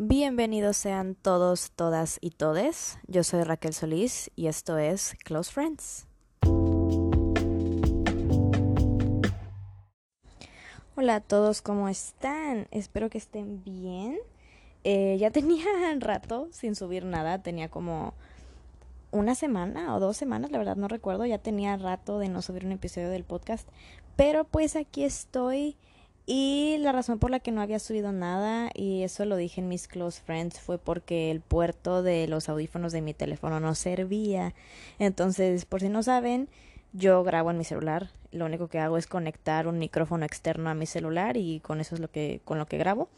Bienvenidos sean todos, todas y todes. Yo soy Raquel Solís y esto es Close Friends. Hola a todos, ¿cómo están? Espero que estén bien. Eh, ya tenía rato sin subir nada, tenía como una semana o dos semanas, la verdad no recuerdo, ya tenía rato de no subir un episodio del podcast, pero pues aquí estoy y la razón por la que no había subido nada, y eso lo dije en mis close friends, fue porque el puerto de los audífonos de mi teléfono no servía. Entonces, por si no saben, yo grabo en mi celular. Lo único que hago es conectar un micrófono externo a mi celular y con eso es lo que, con lo que grabo.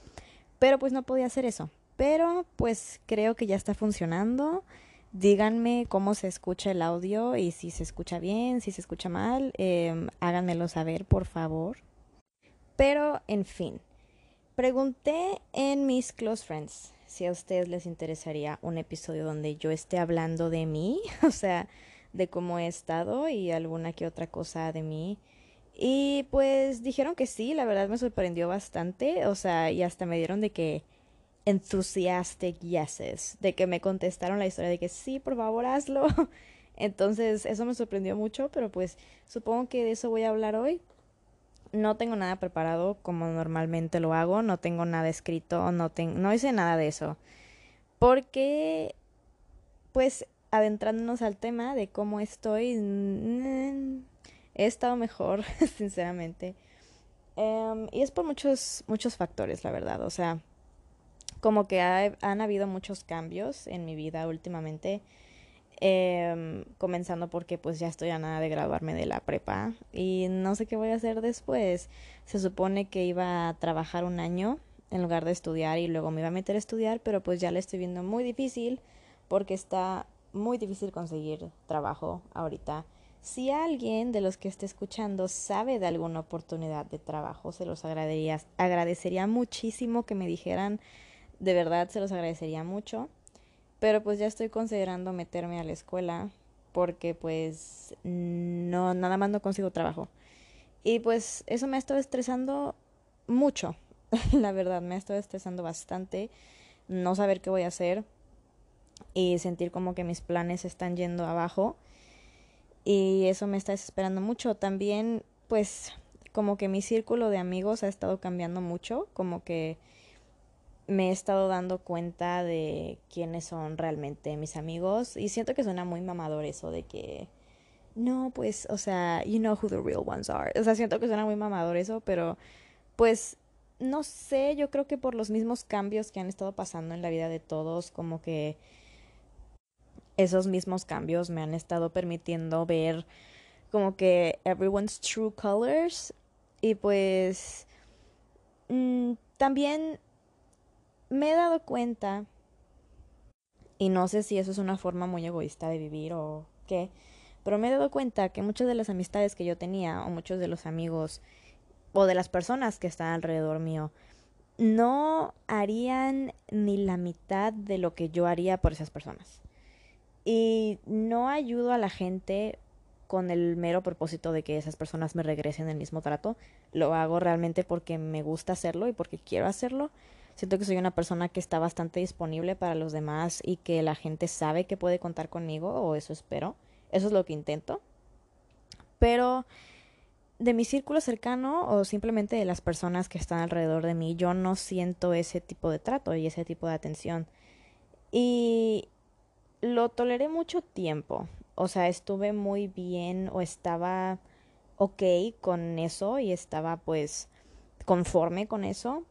Pero pues no podía hacer eso. Pero pues creo que ya está funcionando. Díganme cómo se escucha el audio y si se escucha bien, si se escucha mal. Eh, háganmelo saber, por favor. Pero, en fin, pregunté en mis close friends si a ustedes les interesaría un episodio donde yo esté hablando de mí, o sea, de cómo he estado y alguna que otra cosa de mí. Y pues dijeron que sí, la verdad me sorprendió bastante, o sea, y hasta me dieron de que enthusiastic yeses, de que me contestaron la historia de que sí, por favor, hazlo. Entonces, eso me sorprendió mucho, pero pues supongo que de eso voy a hablar hoy no tengo nada preparado como normalmente lo hago, no tengo nada escrito, no, no hice nada de eso. Porque, pues, adentrándonos al tema de cómo estoy, he estado mejor, sinceramente. Em, y es por muchos, muchos factores, la verdad. O sea, como que han habido muchos cambios en mi vida últimamente. Eh, comenzando porque pues ya estoy a nada de graduarme de la prepa y no sé qué voy a hacer después. Se supone que iba a trabajar un año en lugar de estudiar y luego me iba a meter a estudiar, pero pues ya le estoy viendo muy difícil porque está muy difícil conseguir trabajo ahorita. Si alguien de los que esté escuchando sabe de alguna oportunidad de trabajo, se los agradecería, agradecería muchísimo que me dijeran, de verdad se los agradecería mucho. Pero pues ya estoy considerando meterme a la escuela porque pues no nada más no consigo trabajo. Y pues eso me ha estado estresando mucho. la verdad, me ha estado estresando bastante no saber qué voy a hacer y sentir como que mis planes están yendo abajo. Y eso me está desesperando mucho. También pues como que mi círculo de amigos ha estado cambiando mucho, como que me he estado dando cuenta de quiénes son realmente mis amigos y siento que suena muy mamador eso de que no, pues, o sea, you know who the real ones are. O sea, siento que suena muy mamador eso, pero pues no sé, yo creo que por los mismos cambios que han estado pasando en la vida de todos, como que esos mismos cambios me han estado permitiendo ver como que everyone's true colors y pues mm, también me he dado cuenta, y no sé si eso es una forma muy egoísta de vivir o qué, pero me he dado cuenta que muchas de las amistades que yo tenía o muchos de los amigos o de las personas que están alrededor mío no harían ni la mitad de lo que yo haría por esas personas. Y no ayudo a la gente con el mero propósito de que esas personas me regresen el mismo trato. Lo hago realmente porque me gusta hacerlo y porque quiero hacerlo. Siento que soy una persona que está bastante disponible para los demás y que la gente sabe que puede contar conmigo, o eso espero. Eso es lo que intento. Pero de mi círculo cercano o simplemente de las personas que están alrededor de mí, yo no siento ese tipo de trato y ese tipo de atención. Y lo toleré mucho tiempo. O sea, estuve muy bien o estaba ok con eso y estaba pues conforme con eso,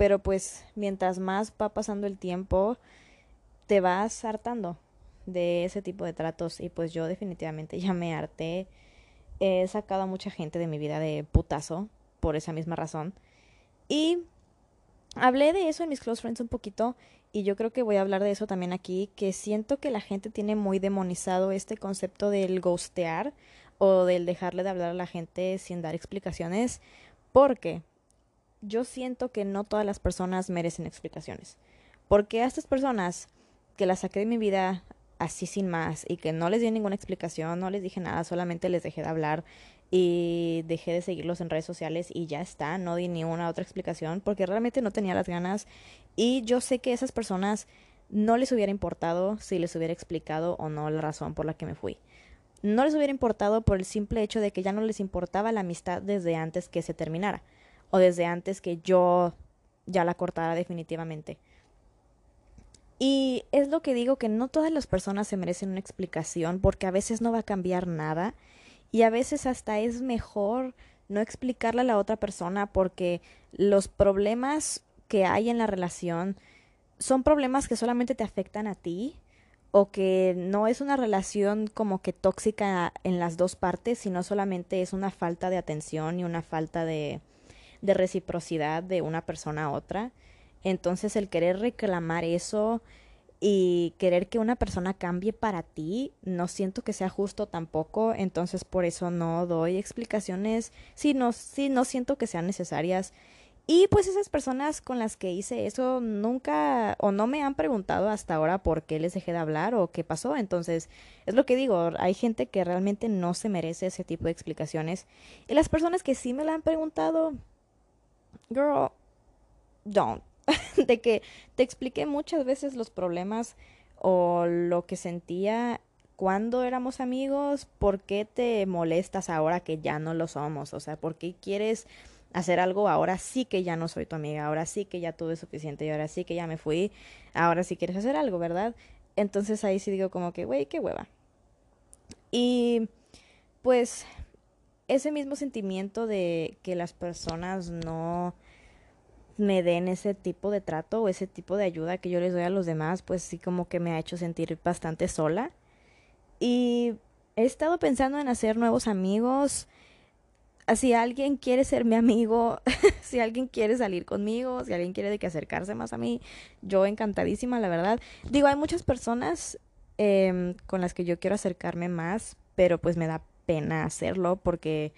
pero pues mientras más va pasando el tiempo, te vas hartando de ese tipo de tratos y pues yo definitivamente ya me harté. He sacado a mucha gente de mi vida de putazo por esa misma razón. Y hablé de eso en mis close friends un poquito y yo creo que voy a hablar de eso también aquí, que siento que la gente tiene muy demonizado este concepto del ghostear o del dejarle de hablar a la gente sin dar explicaciones, porque yo siento que no todas las personas merecen explicaciones. Porque a estas personas que las saqué de mi vida así sin más y que no les di ninguna explicación, no les dije nada, solamente les dejé de hablar y dejé de seguirlos en redes sociales y ya está, no di ni una otra explicación porque realmente no tenía las ganas Y yo sé que esas personas no les hubiera importado si les hubiera explicado o no la razón por la que me fui. No les hubiera importado por el simple hecho de que ya no les importaba la amistad desde antes que se terminara o desde antes que yo ya la cortara definitivamente. Y es lo que digo que no todas las personas se merecen una explicación porque a veces no va a cambiar nada y a veces hasta es mejor no explicarle a la otra persona porque los problemas que hay en la relación son problemas que solamente te afectan a ti o que no es una relación como que tóxica en las dos partes, sino solamente es una falta de atención y una falta de, de reciprocidad de una persona a otra. Entonces el querer reclamar eso y querer que una persona cambie para ti, no siento que sea justo tampoco, entonces por eso no doy explicaciones, sí, no, sí, no siento que sean necesarias. Y pues esas personas con las que hice eso nunca o no me han preguntado hasta ahora por qué les dejé de hablar o qué pasó. Entonces, es lo que digo, hay gente que realmente no se merece ese tipo de explicaciones. Y las personas que sí me la han preguntado, girl, don't. de que te expliqué muchas veces los problemas o lo que sentía cuando éramos amigos, ¿por qué te molestas ahora que ya no lo somos? O sea, ¿por qué quieres hacer algo ahora sí que ya no soy tu amiga, ahora sí que ya tuve suficiente y ahora sí que ya me fui, ahora sí quieres hacer algo, ¿verdad? Entonces ahí sí digo como que, güey, qué hueva. Y pues ese mismo sentimiento de que las personas no me den ese tipo de trato o ese tipo de ayuda que yo les doy a los demás, pues sí como que me ha hecho sentir bastante sola. Y he estado pensando en hacer nuevos amigos. Si alguien quiere ser mi amigo, si alguien quiere salir conmigo, si alguien quiere de que acercarse más a mí, yo encantadísima, la verdad. Digo, hay muchas personas eh, con las que yo quiero acercarme más, pero pues me da pena hacerlo porque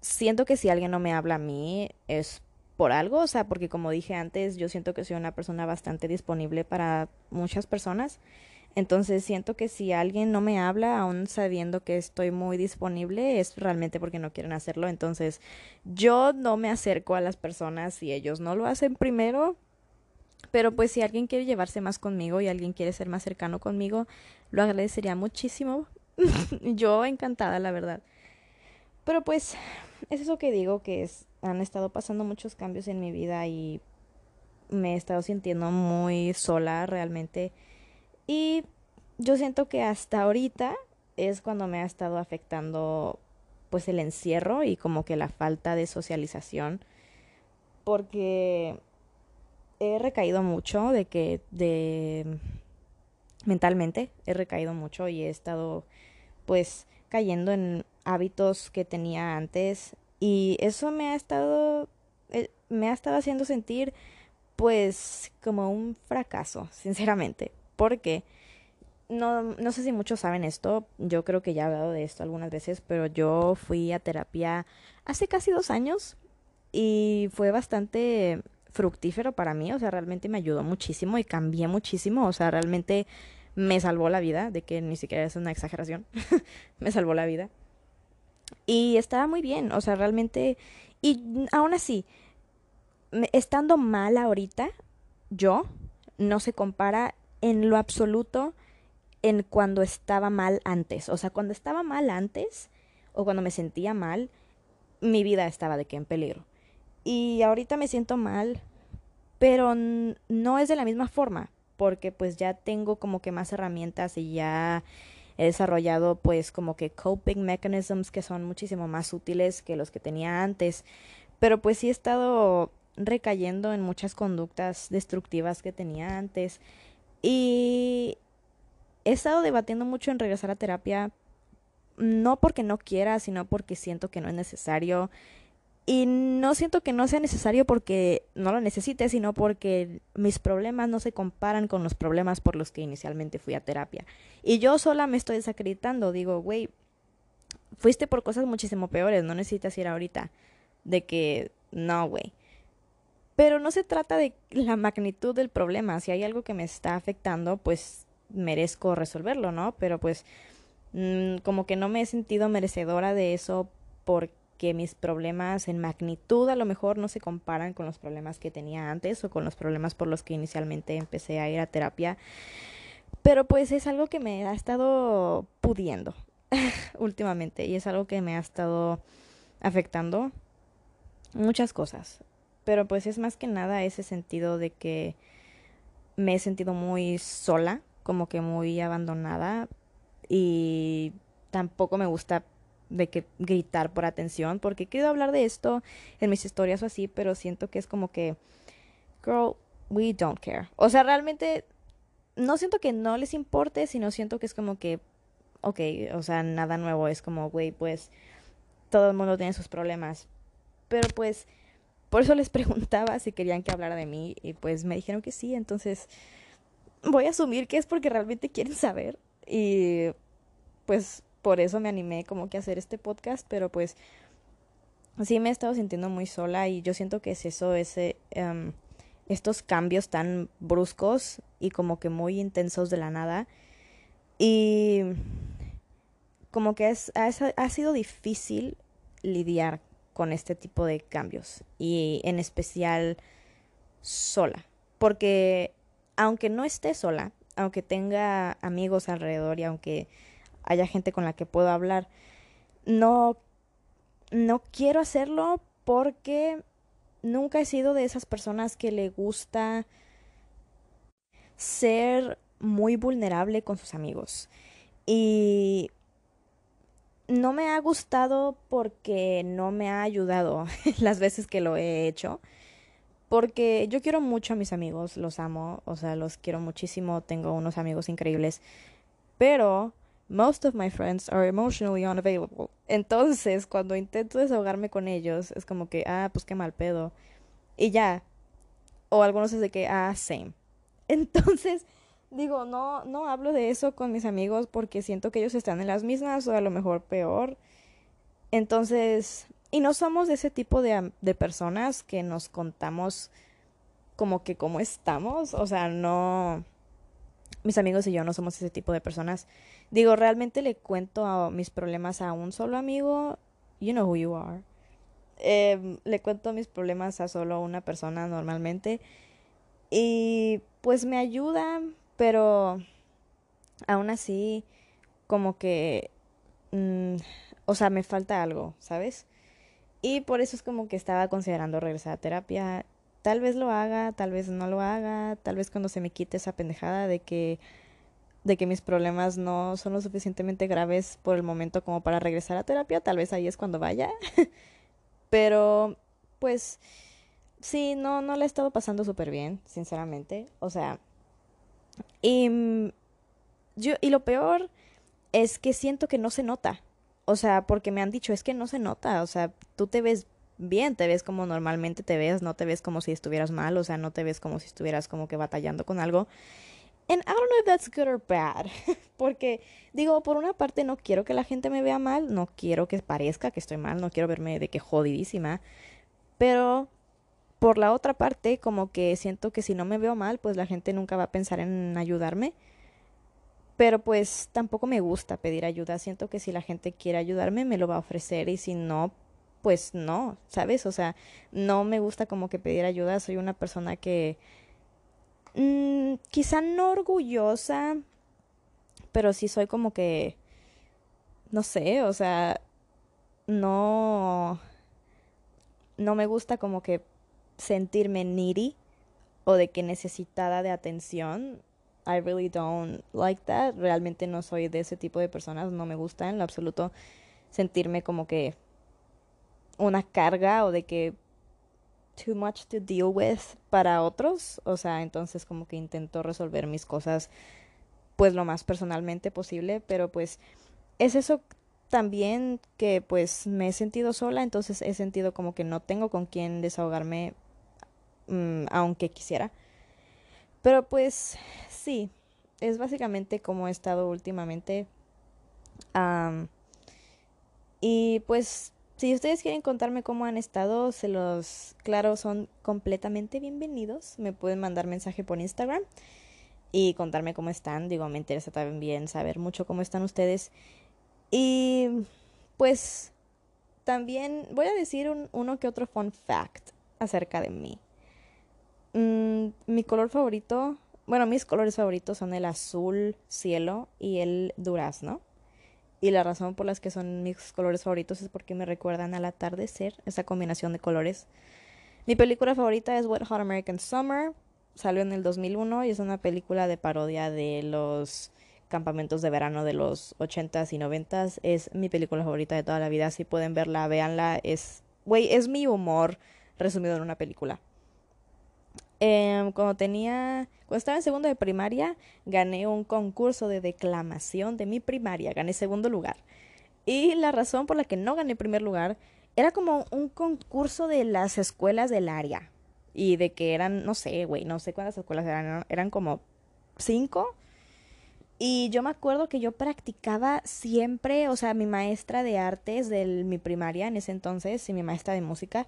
siento que si alguien no me habla a mí es por algo, o sea, porque como dije antes, yo siento que soy una persona bastante disponible para muchas personas. Entonces siento que si alguien no me habla, aún sabiendo que estoy muy disponible, es realmente porque no quieren hacerlo. Entonces yo no me acerco a las personas si ellos no lo hacen primero. Pero pues si alguien quiere llevarse más conmigo y alguien quiere ser más cercano conmigo, lo agradecería muchísimo. yo encantada, la verdad. Pero pues es eso que digo que es han estado pasando muchos cambios en mi vida y me he estado sintiendo muy sola realmente. Y yo siento que hasta ahorita es cuando me ha estado afectando pues el encierro y como que la falta de socialización porque he recaído mucho de que de mentalmente he recaído mucho y he estado pues cayendo en hábitos que tenía antes y eso me ha estado, eh, me ha estado haciendo sentir pues como un fracaso, sinceramente. Porque no, no sé si muchos saben esto, yo creo que ya he hablado de esto algunas veces, pero yo fui a terapia hace casi dos años y fue bastante fructífero para mí, o sea, realmente me ayudó muchísimo y cambié muchísimo, o sea, realmente me salvó la vida, de que ni siquiera es una exageración, me salvó la vida. Y estaba muy bien, o sea, realmente, y aún así, estando mal ahorita, yo, no se compara en lo absoluto en cuando estaba mal antes. O sea, cuando estaba mal antes, o cuando me sentía mal, mi vida estaba de que en peligro. Y ahorita me siento mal, pero no es de la misma forma, porque pues ya tengo como que más herramientas y ya he desarrollado pues como que coping mechanisms que son muchísimo más útiles que los que tenía antes, pero pues sí he estado recayendo en muchas conductas destructivas que tenía antes y he estado debatiendo mucho en regresar a terapia no porque no quiera, sino porque siento que no es necesario y no siento que no sea necesario porque no lo necesite, sino porque mis problemas no se comparan con los problemas por los que inicialmente fui a terapia. Y yo sola me estoy desacreditando. Digo, güey, fuiste por cosas muchísimo peores, no necesitas ir ahorita. De que, no, güey. Pero no se trata de la magnitud del problema. Si hay algo que me está afectando, pues merezco resolverlo, ¿no? Pero pues mm, como que no me he sentido merecedora de eso porque que mis problemas en magnitud a lo mejor no se comparan con los problemas que tenía antes o con los problemas por los que inicialmente empecé a ir a terapia. Pero pues es algo que me ha estado pudiendo últimamente y es algo que me ha estado afectando muchas cosas. Pero pues es más que nada ese sentido de que me he sentido muy sola, como que muy abandonada y tampoco me gusta de que gritar por atención porque he querido hablar de esto en mis historias o así, pero siento que es como que girl, we don't care. O sea, realmente no siento que no les importe, sino siento que es como que ok, o sea, nada nuevo, es como, güey, pues todo el mundo tiene sus problemas. Pero pues por eso les preguntaba si querían que hablara de mí y pues me dijeron que sí, entonces voy a asumir que es porque realmente quieren saber y pues por eso me animé como que a hacer este podcast, pero pues sí me he estado sintiendo muy sola y yo siento que es eso, ese, um, estos cambios tan bruscos y como que muy intensos de la nada y como que es, ha sido difícil lidiar con este tipo de cambios y en especial sola. Porque aunque no esté sola, aunque tenga amigos alrededor y aunque haya gente con la que puedo hablar, no, no quiero hacerlo porque nunca he sido de esas personas que le gusta ser muy vulnerable con sus amigos. Y no me ha gustado porque no me ha ayudado las veces que lo he hecho. Porque yo quiero mucho a mis amigos, los amo, o sea, los quiero muchísimo, tengo unos amigos increíbles, pero most of my friends are emotionally unavailable. Entonces, cuando intento desahogarme con ellos, es como que, ah, pues qué mal pedo. Y ya. O algunos es de que, ah, same. Entonces, digo, no, no hablo de eso con mis amigos porque siento que ellos están en las mismas o a lo mejor peor. Entonces, y no somos de ese tipo de, de personas que nos contamos como que cómo estamos, o sea, no, mis amigos y yo no somos ese tipo de personas. Digo, realmente le cuento a mis problemas a un solo amigo, you know who you are. Em, le cuento mis problemas a solo una persona normalmente y pues me ayuda, pero aún así como que, mm, o sea, me falta algo, ¿sabes? Y por eso es como que estaba considerando regresar a terapia. Tal vez lo haga, tal vez no lo haga, tal vez cuando se me quite esa pendejada de que de que mis problemas no son lo suficientemente graves por el momento como para regresar a terapia, tal vez ahí es cuando vaya. Pero pues sí, no no le he estado pasando súper bien, sinceramente. O sea, y, mm, yo, y lo peor es que siento que no se nota. O sea, porque me han dicho, es que no se nota. O sea, tú te ves bien, te ves como normalmente te ves, no te ves como si estuvieras mal, o sea, no te ves como si estuvieras como que batallando con algo. And I don't know if that's good or bad. Porque, digo, por una parte no quiero que la gente me vea mal, no quiero que parezca que estoy mal, no quiero verme de que jodidísima. Pero por la otra parte, como que siento que si no me veo mal, pues la gente nunca va a pensar en ayudarme. Pero pues tampoco me gusta pedir ayuda. Siento que si la gente quiere ayudarme, me lo va a ofrecer y si no, pues no, ¿sabes? O sea, no me gusta como que pedir ayuda. Soy una persona que mmm, quizá no orgullosa, pero sí soy como que, no sé, o sea, no, no me gusta como que sentirme needy o de que necesitada de atención. I really don't like that. Realmente no soy de ese tipo de personas. No me gusta en lo absoluto sentirme como que una carga o de que too much to deal with para otros. O sea, entonces como que intento resolver mis cosas pues lo más personalmente posible. Pero pues es eso también que pues me he sentido sola. Entonces he sentido como que no tengo con quién desahogarme Mm, aunque quisiera. Pero pues sí, es básicamente como he estado últimamente. y pues si ustedes quieren contarme cómo han estado, se los, claro, son completamente bienvenidos. Me pueden mandar mensaje por Instagram y contarme cómo están. Digo, me interesa también saber mucho cómo están ustedes. Y pues también voy a decir un, uno que otro fun fact acerca de mí. Mm, mi color favorito, bueno, mis colores favoritos son el azul cielo y el durazno. Y la razón por las que son mis colores favoritos es porque me recuerdan al atardecer, esa combinación de colores. Mi película favorita es Wet Hot American Summer. Salió en el 2001 y es una película de parodia de los campamentos de verano de los 80s y 90s. Es mi película favorita de toda la vida. Si pueden verla, véanla. Es, güey, es mi humor resumido en una película. Em, cuando tenía, cuando estaba en segundo de primaria, gané un concurso de declamación de mi primaria, gané segundo lugar. Y la razón por la que no gané primer lugar era como un concurso de las escuelas del área. Y de que eran, no sé, güey, no sé cuántas escuelas eran, eran como cinco. Y yo me acuerdo que yo practicaba siempre, o sea, mi maestra de artes de mi primaria en ese entonces y mi maestra de música,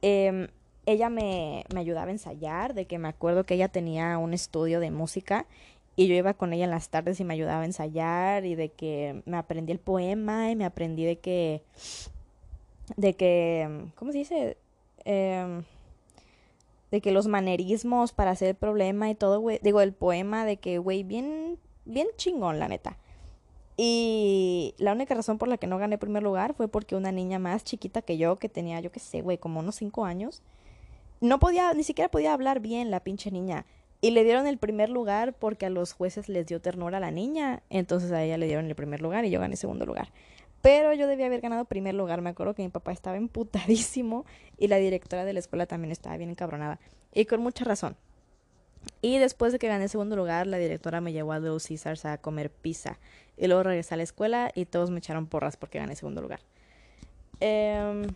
eh, ella me, me ayudaba a ensayar, de que me acuerdo que ella tenía un estudio de música y yo iba con ella en las tardes y me ayudaba a ensayar y de que me aprendí el poema y me aprendí de que, de que, ¿cómo se dice? Em, de que los manerismos para hacer el problema y todo, güey, digo, el poema de que, güey, bien, bien chingón, la neta. Y la única razón por la que no gané primer lugar fue porque una niña más chiquita que yo, que tenía, yo qué sé, güey, como unos cinco años, no podía, ni siquiera podía hablar bien la pinche niña. Y le dieron el primer lugar porque a los jueces les dio ternura a la niña. Entonces a ella le dieron el primer lugar y yo gané segundo lugar. Pero yo debía haber ganado primer lugar. Me acuerdo que mi papá estaba emputadísimo y la directora de la escuela también estaba bien encabronada. Y con mucha razón. Y después de que gané segundo lugar, la directora me llevó a Little Caesars a comer pizza. Y luego regresé a la escuela y todos me echaron porras porque gané segundo lugar. Eh,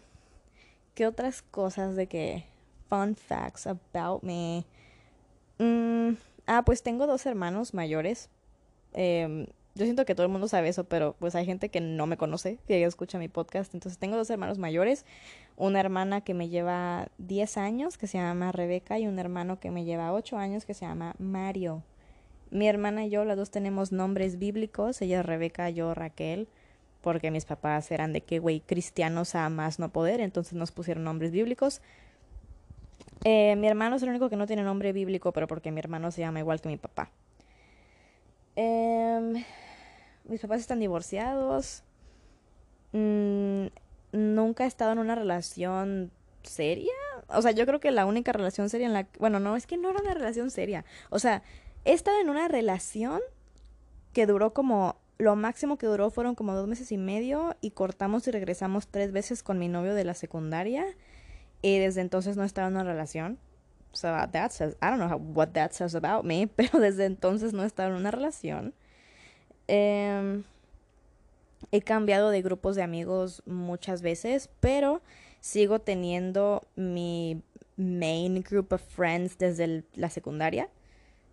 ¿Qué otras cosas de que fun facts about me. Mm, ah, pues tengo dos hermanos mayores. Em, yo siento que todo el mundo sabe eso, pero pues hay gente que no me conoce, que escucha mi podcast. Entonces tengo dos hermanos mayores, una hermana que me lleva 10 años, que se llama Rebeca, y un hermano que me lleva 8 años, que se llama Mario. Mi hermana y yo, las dos tenemos nombres bíblicos, ella es Rebeca, yo Raquel, porque mis papás eran de que, güey, cristianos a más no poder, entonces nos pusieron nombres bíblicos. Eh, mi hermano es el único que no tiene nombre bíblico, pero porque mi hermano se llama igual que mi papá. Em, mis papás están divorciados. Mm, nunca he estado en una relación seria. O sea, yo creo que la única relación seria en la... Bueno, no, es que no era una relación seria. O sea, he estado en una relación que duró como... Lo máximo que duró fueron como dos meses y medio y cortamos y regresamos tres veces con mi novio de la secundaria. Y desde entonces no estaba en una relación. So that says, I don't know what that says about me, pero desde entonces no estaba en una relación. Em, he cambiado de grupos de amigos muchas veces, pero sigo teniendo mi main group of friends desde la secundaria,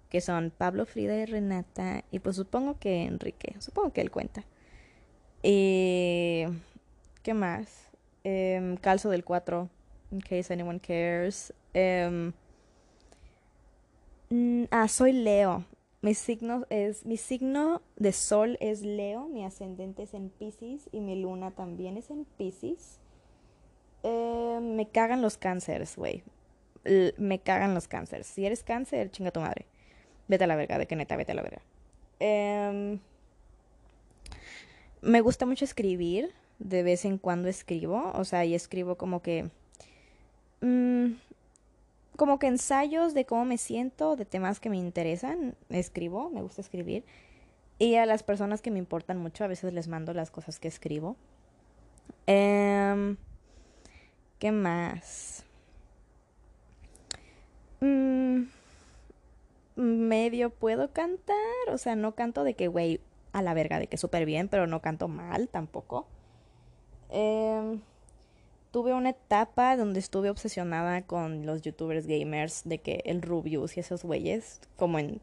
que son Pablo, Frida y Renata, y pues supongo que Enrique, supongo que él cuenta. ¿Qué más? Em, calzo del 4 in case anyone cares. Em, mm, ah, soy Leo. Mi signo es mi signo de sol es Leo, mi ascendente es en Pisces y mi luna también es en Pisces. Em, me cagan los cánceres, güey. Me cagan los cánceres. Si eres cáncer, chinga tu madre. Vete a la verga, de que neta, vete a la verga. Em, me gusta mucho escribir. De vez en cuando escribo. O sea, y escribo como que Mm, como que ensayos de cómo me siento, de temas que me interesan, escribo, me gusta escribir. Y a las personas que me importan mucho, a veces les mando las cosas que escribo. Em, ¿Qué más? Mm, medio puedo cantar, o sea, no canto de que, güey, a la verga, de que súper bien, pero no canto mal tampoco. Eh, tuve una etapa donde estuve obsesionada con los youtubers gamers de que el Rubius y esos güeyes, como en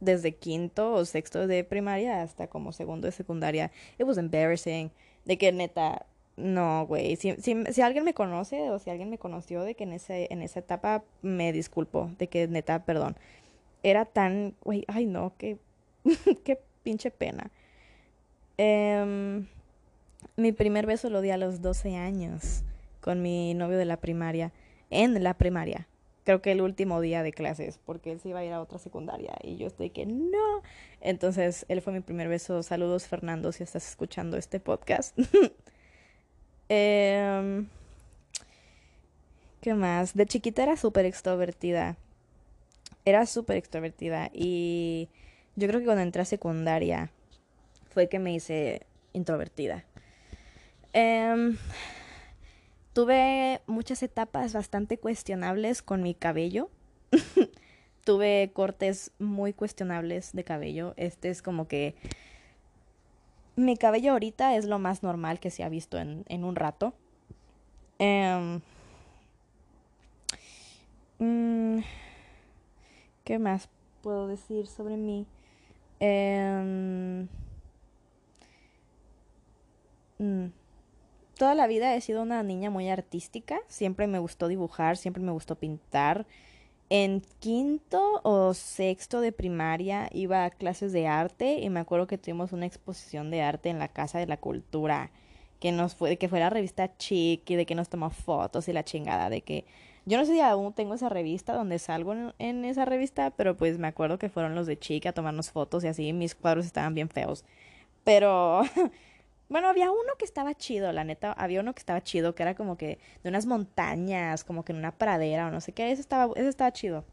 desde quinto o sexto de primaria hasta como segundo de secundaria. It was embarrassing. De que neta, no, güey. Si, si, alguien me conoce o si alguien me conoció de que en, ese, en esa etapa me disculpo. De que neta, perdón. Era tan, güey, ay no, qué, qué pinche pena. Eh... Mi primer beso lo di a los 12 años con mi novio de la primaria, en la primaria. Creo que el último día de clases, porque él se iba a ir a otra secundaria y yo estoy que no. Entonces, él fue mi primer beso. Saludos, Fernando, si estás escuchando este podcast. eh, ¿Qué más? De chiquita era súper extrovertida. Era súper extrovertida y yo creo que cuando entré a secundaria fue que me hice introvertida. Eh, tuve muchas etapas bastante cuestionables con mi cabello. tuve cortes muy cuestionables de cabello. Este es como que mi cabello ahorita es lo más normal que se ha visto en, en un rato. Eh, Mm, ¿Qué más puedo decir sobre mí? Eh, mm, toda la vida he sido una niña muy artística. Siempre me gustó dibujar, siempre me gustó pintar. En quinto o sexto de primaria iba a clases de arte y me acuerdo que tuvimos una exposición de arte en la Casa de la Cultura que nos fue, que fue la revista Chic y de que nos tomó fotos y la chingada de que yo no sé si aún tengo esa revista donde salgo en, esa revista, pero pues me acuerdo que fueron los de Chica a tomarnos fotos y así mis cuadros estaban bien feos. Pero bueno, había uno que estaba chido, la neta, había uno que estaba chido, que era como que de unas montañas, como que en una pradera o no sé qué, ese estaba, ese estaba chido.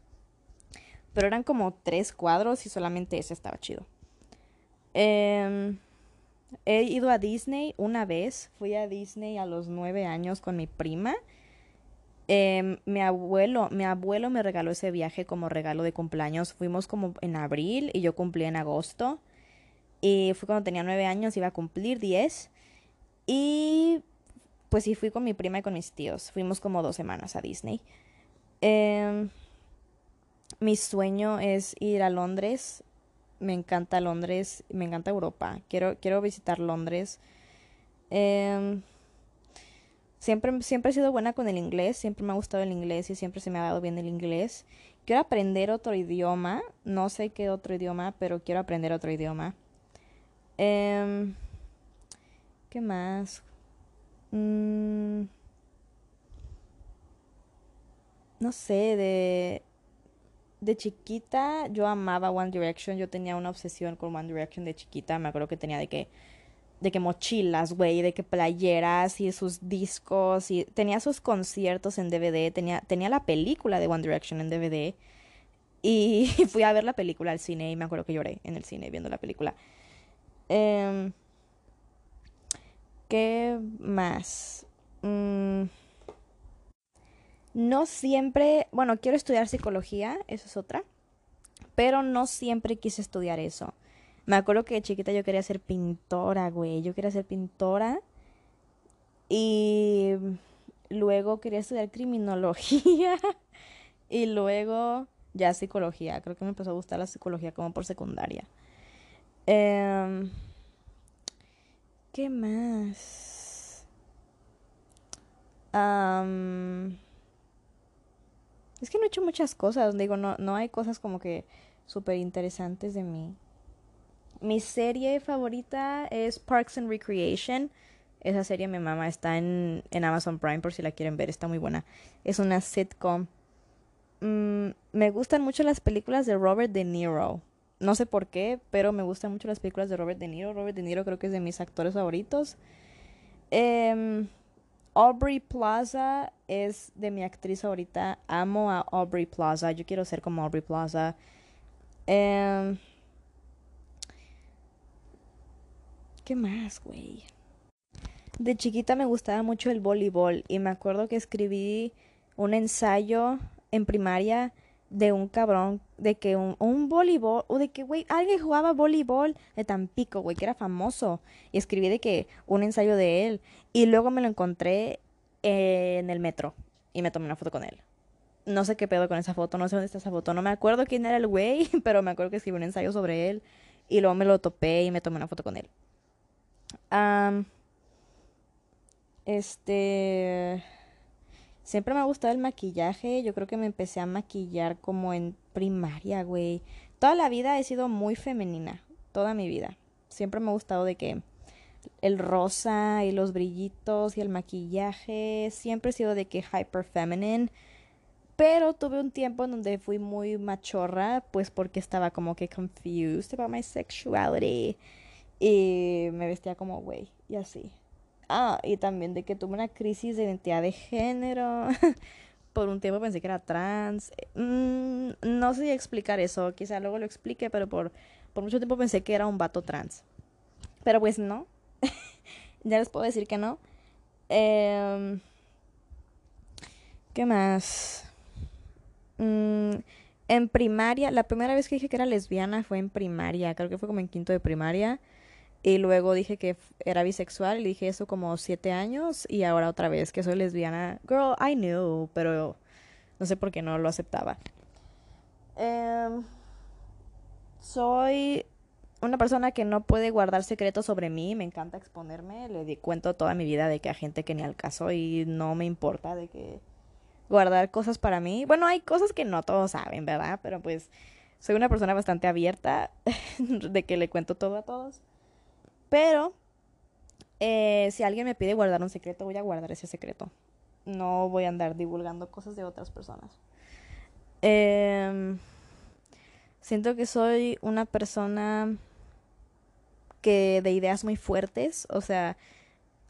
Pero eran como tres cuadros y solamente ese estaba chido. Eh, he ido a Disney una vez, fui a Disney a los nueve años con mi prima eh, mi abuelo, mi abuelo me regaló ese viaje como regalo de cumpleaños. Fuimos como en abril y yo cumplí en agosto. Y fue cuando tenía nueve años, iba a cumplir diez. Y pues sí, fui con mi prima y con mis tíos. Fuimos como dos semanas a Disney. Eh, mi sueño es ir a Londres. Me encanta Londres, me encanta Europa. Quiero, quiero visitar Londres. Eh, Siempre, siempre he sido buena con el inglés, siempre me ha gustado el inglés y siempre se me ha dado bien el inglés. Quiero aprender otro idioma, no sé qué otro idioma, pero quiero aprender otro idioma. Eh, ¿Qué más? Mm, no sé, de, de chiquita yo amaba One Direction, yo tenía una obsesión con One Direction de chiquita, me acuerdo que tenía de que de que mochilas, güey, de que playeras y sus discos y tenía sus conciertos en DVD, tenía, tenía la película de One Direction en DVD y fui a ver la película al cine y me acuerdo que lloré en el cine viendo la película. Eh, ¿Qué más? Mm, no siempre, bueno, quiero estudiar psicología, eso es otra, pero no siempre quise estudiar eso. Me acuerdo que de chiquita yo quería ser pintora, güey. Yo quería ser pintora. Y luego quería estudiar criminología. y luego ya psicología. Creo que me empezó a gustar la psicología como por secundaria. Eh, ¿Qué más? Es que no he hecho muchas cosas. Digo, no, no hay cosas como que súper interesantes de mí. Mi serie favorita es Parks and Recreation. Esa serie mi mamá está en, en, Amazon Prime por si la quieren ver, está muy buena. Es una sitcom. Mm, me gustan mucho las películas de Robert De Niro. No sé por qué, pero me gustan mucho las películas de Robert De Niro. Robert De Niro creo que es de mis actores favoritos. Eh, Aubrey Plaza es de mi actriz favorita. Amo a Aubrey Plaza. Yo quiero ser como Aubrey Plaza. Eh, ¿Qué más, güey? De chiquita me gustaba mucho el voleibol y me acuerdo que escribí un ensayo en primaria de un cabrón, de que un, un voleibol, o de que, güey, alguien jugaba voleibol de Tampico, güey, que era famoso. Y escribí de que un ensayo de él. Y luego me lo encontré en el metro y me tomé una foto con él. No sé qué pedo con esa foto, no sé dónde está esa foto. No me acuerdo quién era el güey, pero me acuerdo que escribí un ensayo sobre él. Y luego me lo topé y me tomé una foto con él este. Siempre me ha gustado el maquillaje. Yo creo que me empecé a maquillar como en primaria, güey. Toda la vida he sido muy femenina. Toda mi vida. Siempre me ha gustado de que el rosa y los brillitos y el maquillaje. Siempre he sido de que hyper feminine. Pero tuve un tiempo en donde fui muy machorra, pues porque estaba como que confused about my sexuality. Y me vestía como güey, y así. Ah, y también de que tuve una crisis de identidad de género. por un tiempo pensé que era trans. Mm, no sé explicar eso, quizá luego lo explique, pero por, por mucho tiempo pensé que era un vato trans. Pero pues no. ya les puedo decir que no. Em, ¿Qué más? Mm, en primaria, la primera vez que dije que era lesbiana fue en primaria, creo que fue como en quinto de primaria. Y luego dije que era bisexual y dije eso como siete años y ahora otra vez que soy lesbiana. Girl, I knew, pero no sé por qué no lo aceptaba. Em, soy una persona que no puede guardar secretos sobre mí, me encanta exponerme, le di cuento toda mi vida de que a gente que ni al caso y no me importa de que guardar cosas para mí. Bueno, hay cosas que no todos saben, ¿verdad? Pero pues soy una persona bastante abierta de que le cuento todo a todos. Pero eh, si alguien me pide guardar un secreto, voy a guardar ese secreto. No voy a andar divulgando cosas de otras personas. Em, siento que soy una persona que de ideas muy fuertes, o sea,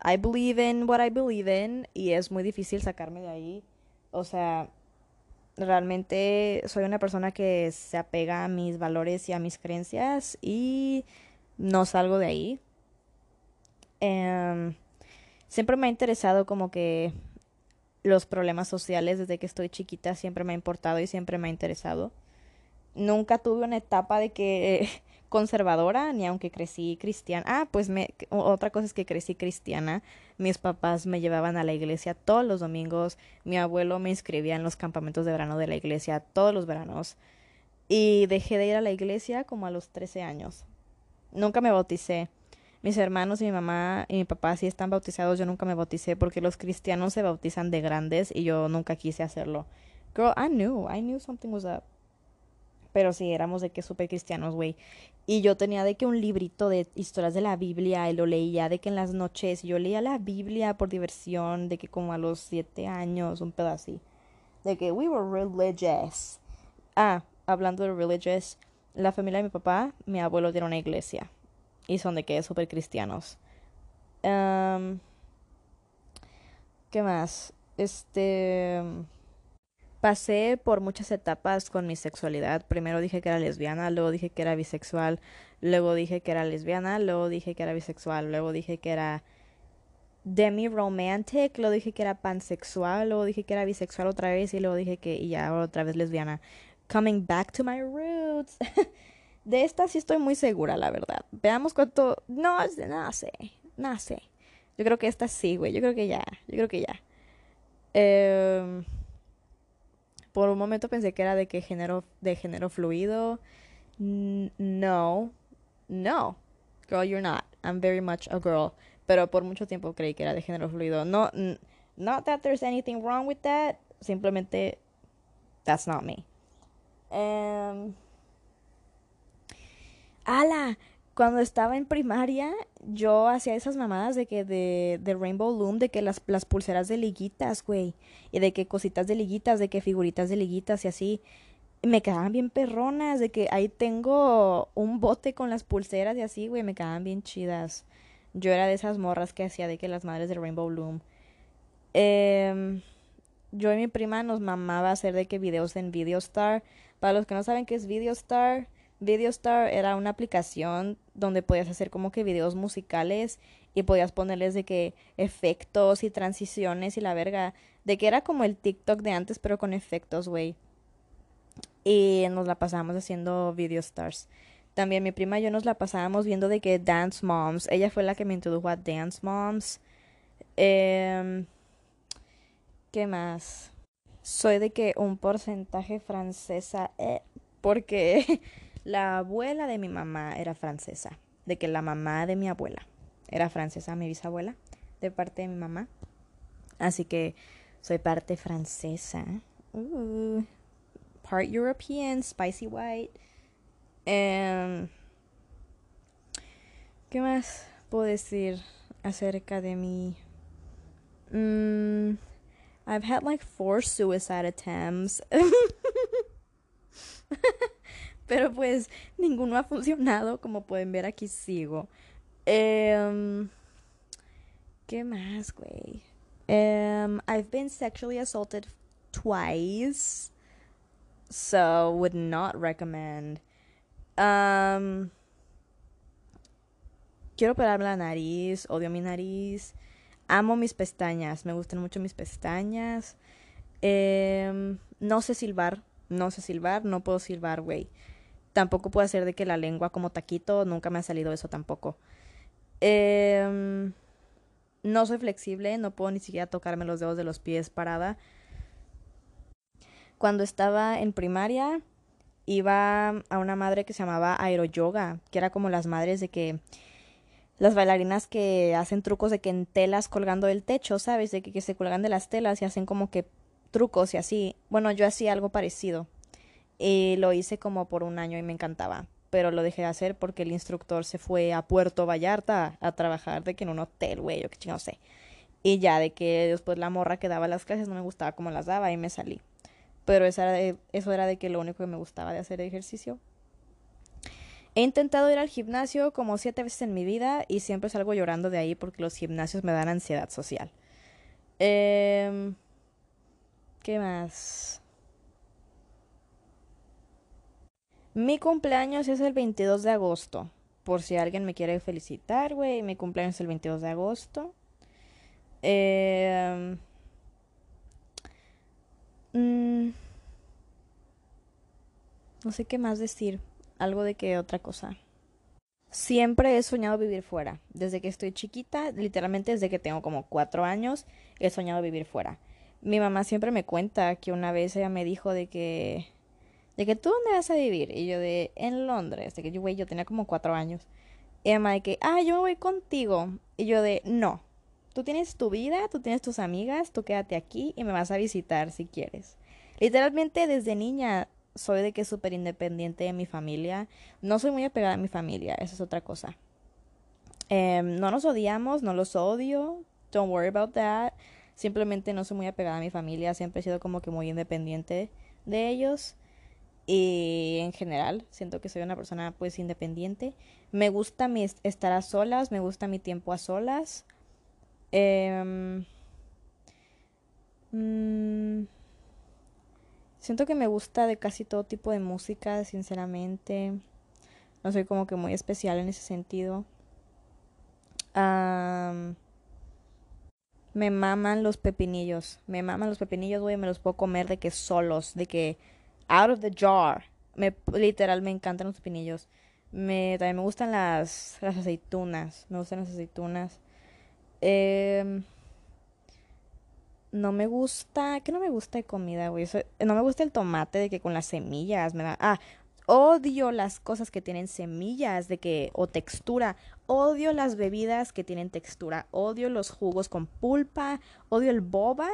I believe in what I believe in y es muy difícil sacarme de ahí. O sea, realmente soy una persona que se apega a mis valores y a mis creencias y no salgo de ahí. Em, siempre me ha interesado como que los problemas sociales desde que estoy chiquita siempre me ha importado y siempre me ha interesado. Nunca tuve una etapa de que conservadora, ni aunque crecí cristiana. Ah, pues me, otra cosa es que crecí cristiana. Mis papás me llevaban a la iglesia todos los domingos. Mi abuelo me inscribía en los campamentos de verano de la iglesia todos los veranos. Y dejé de ir a la iglesia como a los 13 años. Nunca me bauticé. Mis hermanos y mi mamá y mi papá sí están bautizados. Yo nunca me bauticé porque los cristianos se bautizan de grandes y yo nunca quise hacerlo. Girl, I knew. I knew something was up. Pero sí, éramos de que súper cristianos, güey. Y yo tenía de que un librito de historias de la Biblia y lo leía de que en las noches yo leía la Biblia por diversión, de que como a los siete años, un pedo así. De que we were religious. Ah, hablando de religious, la familia de mi papá, mi abuelo tiene una iglesia y son de que súper cristianos. ¿Qué más? Este... Pasé por muchas etapas con mi sexualidad. Primero dije que era lesbiana, luego dije que era bisexual, luego dije que era lesbiana, luego dije que era bisexual, luego dije que era demi-romantic, luego dije que era pansexual, luego dije que era bisexual otra vez y luego dije que y ya otra vez lesbiana. Coming back to my roots. De esta sí estoy muy segura, la verdad. Veamos cuánto. No, no sé. No sé. Yo creo que esta sí, güey. Yo creo que ya. Yo creo que ya. Em, por un momento pensé que era de que género, de género fluido. no. No. Girl, you're not. I'm very much a girl. Pero por mucho tiempo creí que era de género fluido. No, not that there's anything wrong with that. Simplemente, that's not me. Um, ala, cuando estaba en primaria, yo hacía esas mamadas de que de, de Rainbow Loom, de que las, las pulseras de liguitas, güey, y de que cositas de liguitas, de que figuritas de liguitas y así. me quedaban bien perronas, de que ahí tengo un bote con las pulseras y así, güey, me quedaban bien chidas. Yo era de esas morras que hacía de que las madres de Rainbow Loom. Eh, yo y mi prima nos mamaba hacer de que videos en Videostar. Para los que no saben qué es Videostar, VideoStar era una aplicación donde podías hacer como que videos musicales y podías ponerles de que efectos y transiciones y la verga. De que era como el TikTok de antes, pero con efectos, güey. Y nos la pasábamos haciendo VideoStars. También mi prima y yo nos la pasábamos viendo de que Dance Moms. Ella fue la que me introdujo a Dance Moms. Eh, ¿Qué más? Soy de que un porcentaje francesa. Eh, porque La abuela de mi mamá era francesa, de que la mamá de mi abuela era francesa, mi bisabuela, de parte de mi mamá. Así que soy parte francesa. Uh, part European, spicy white. Em, ¿Qué más? puedo decir acerca de mí? Mm, I've had like four suicide attempts. Pero pues ninguno ha funcionado. Como pueden ver, aquí sigo. Um, ¿Qué más, güey? Um, I've been sexually assaulted twice. So would not recommend. Um, quiero operarme la nariz, odio mi nariz. Amo mis pestañas, me gustan mucho mis pestañas. Em, no sé silbar, no sé silbar, no puedo silbar, güey. Tampoco puedo hacer de que la lengua como taquito, nunca me ha salido eso tampoco. Em, no soy flexible, no puedo ni siquiera tocarme los dedos de los pies parada. Cuando estaba en primaria, iba a una madre que se llamaba aeroyoga, que era como las madres de que las bailarinas que hacen trucos de que en telas colgando del techo, ¿sabes? De que, se cuelgan de las telas y hacen como que trucos y así. Bueno, yo hacía algo parecido. Lo hice como por un año y me encantaba. Pero lo dejé de hacer porque el instructor se fue a Puerto Vallarta a trabajar de que en un hotel, güey, o qué no sé. Y ya de que después la morra que daba las clases no me gustaba cómo las daba y me salí. Pero eso era de, eso era de que lo único que me gustaba de hacer ejercicio He intentado ir al gimnasio como siete veces en mi vida y siempre salgo llorando de ahí porque los gimnasios me dan ansiedad social. Eh, ¿Qué más? Mi cumpleaños es el 22 de agosto. Por si alguien me quiere felicitar, güey. Mi cumpleaños es el 22 de agosto. Eh, no sé qué más decir algo de que otra cosa. Siempre he soñado vivir fuera. Desde que estoy chiquita, literalmente desde que tengo como cuatro años, he soñado vivir fuera. Mi mamá siempre me cuenta que una vez ella me dijo de que, de que tú dónde vas a vivir y yo de en Londres, de que yo güey yo tenía como cuatro años. Y mamá de que ah yo me voy contigo y yo de no, tú tienes tu vida, tú tienes tus amigas, tú quédate aquí y me vas a visitar si quieres. Literalmente desde niña soy de que súper independiente de mi familia. No soy muy apegada a mi familia, esa es otra cosa. Em, no nos odiamos, no los odio. Don't worry about that. Simplemente no soy muy apegada a mi familia. Siempre he sido como que muy independiente de ellos. Y en general, siento que soy una persona pues independiente. Me gusta mi estar a solas, me gusta mi tiempo a solas. Eh, Siento que me gusta de casi todo tipo de música, sinceramente. No soy como que muy especial en ese sentido. me maman los pepinillos. Me maman los pepinillos, güey. Me los puedo comer de que solos, de que out of the jar. Me, literal, me encantan los pepinillos. Me, también me gustan las, las aceitunas. Me gustan las aceitunas. Eh, no me gusta, ¿qué no me gusta de comida, güey? no me gusta el tomate de que con las semillas me da, ah, odio las cosas que tienen semillas de que o textura, odio las bebidas que tienen textura, odio los jugos con pulpa, odio el boba,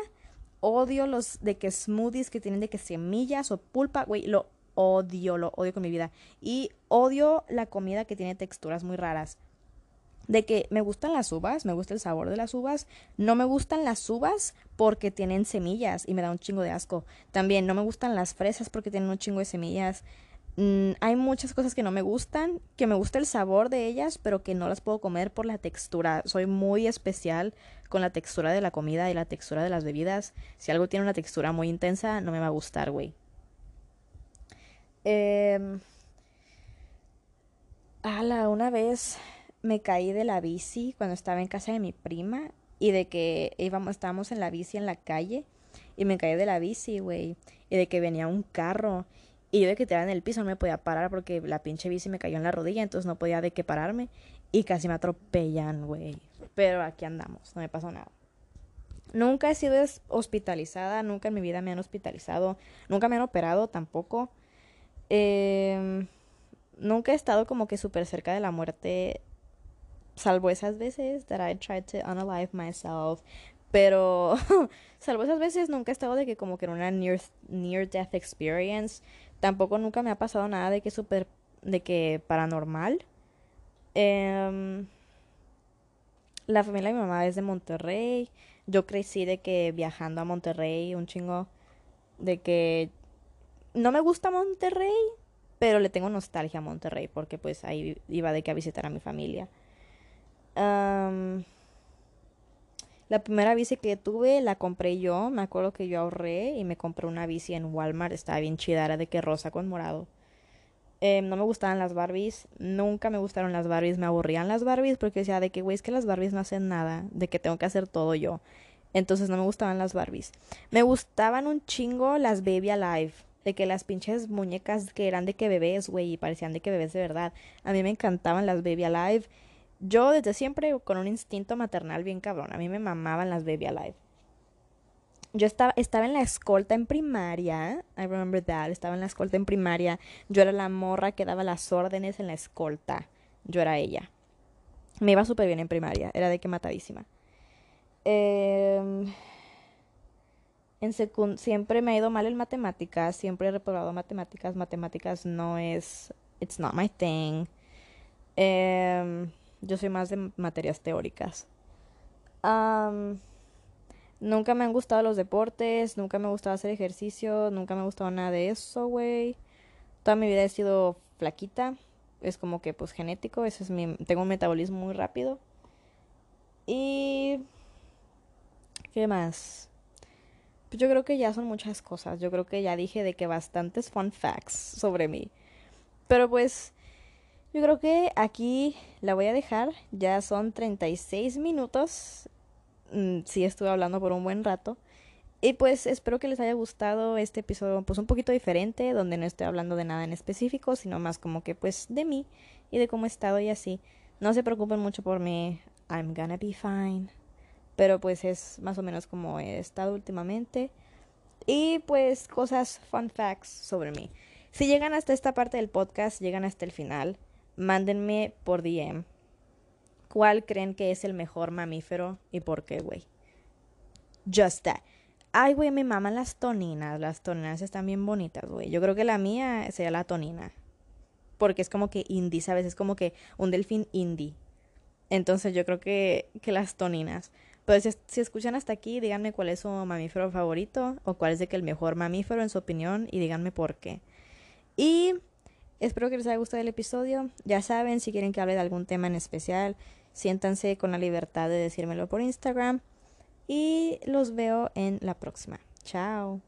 odio los de que smoothies que tienen de que semillas o pulpa, güey, lo odio, lo odio con mi vida y odio la comida que tiene texturas muy raras de que me gustan las uvas, me gusta el sabor de las uvas, no me gustan las uvas porque tienen semillas y me da un chingo de asco. También no me gustan las fresas porque tienen un chingo de semillas. Mm, hay muchas cosas que no me gustan, que me gusta el sabor de ellas, pero que no las puedo comer por la textura. Soy muy especial con la textura de la comida y la textura de las bebidas. Si algo tiene una textura muy intensa, no me va a gustar, güey. Eh... Ala, una vez me caí de la bici cuando estaba en casa de mi prima y de que íbamos, estábamos en la bici en la calle y me caí de la bici, güey, y de que venía un carro y yo de que estaba en el piso no me podía parar porque la pinche bici me cayó en la rodilla, entonces no podía de que pararme y casi me atropellan, güey. Pero aquí andamos, no me pasó nada. Nunca he sido hospitalizada, nunca en mi vida me han hospitalizado, nunca me han operado tampoco. Eh, nunca he estado como que súper cerca de la muerte salvo esas veces that I tried to unalive myself, pero salvo esas veces nunca he estado de que como que en una near, near death experience, tampoco nunca me ha pasado nada de que super de que paranormal. Um, La familia de mi mamá es de Monterrey. Yo crecí de que viajando a Monterrey un chingo. De que no me gusta Monterrey, pero le tengo nostalgia a Monterrey porque pues ahí iba de que a visitar a mi familia. La primera bici que tuve la compré yo, me acuerdo que yo ahorré y me compré una bici en Walmart, estaba bien chida, era de que rosa con morado. Em, no me gustaban las Barbies, nunca me gustaron las Barbies, me aburrían las Barbies porque decía de que, güey, es que las Barbies no hacen nada, de que tengo que hacer todo yo. Entonces no me gustaban las Barbies. Me gustaban un chingo las Baby Alive de que las pinches muñecas que eran de que bebés, güey, y parecían de que bebés de verdad. A mí me encantaban las Baby Alive. Yo desde siempre con un instinto maternal bien cabrón. A mí me mamaban las Baby Alive. Yo estaba, estaba en la escolta en primaria. I remember that. Estaba en la escolta en primaria. Yo era la morra que daba las órdenes en la escolta. Yo era ella. Me iba súper bien en primaria. Era de que matadísima. Eh en siempre me ha ido mal en matemáticas, siempre he reprobado matemáticas, matemáticas no es, it's not my thing. Em, yo soy más de materias teóricas. nunca me han gustado los deportes, nunca me ha gustado hacer ejercicio, nunca me ha gustado nada de eso, güey. Toda mi vida he sido flaquita, es como que pues genético, ese es mi, tengo un metabolismo muy rápido. Y... ¿Qué más? Pues yo creo que ya son muchas cosas. Yo creo que ya dije de que bastantes fun facts sobre mí. Pero pues yo creo que aquí la voy a dejar. Ya son 36 minutos. Mm, sí, estuve hablando por un buen rato. Y pues espero que les haya gustado este episodio pues un poquito diferente, donde no estoy hablando de nada en específico, sino más como que pues de mí y de cómo he estado y así. No se preocupen mucho por mí. I'm gonna be fine pero pues es más o menos como he estado últimamente. Y pues cosas, fun facts sobre mí. Si llegan hasta esta parte del podcast, llegan hasta el final, mándenme por DM cuál creen que es el mejor mamífero y por qué, güey. Just that. Ay, güey, me maman las toninas. Las toninas están bien bonitas, güey. Yo creo que la mía sería la tonina. Porque es como que indie, ¿sabes? Es como que un delfín indie. Entonces yo creo que, que las toninas. Pues si, escuchan hasta aquí, díganme cuál es su mamífero favorito o cuál es de que el mejor mamífero en su opinión y díganme por qué. Y espero que les haya gustado el episodio. Ya saben, si quieren que hable de algún tema en especial, siéntanse con la libertad de decírmelo por Instagram. Y los veo en la próxima. Chao.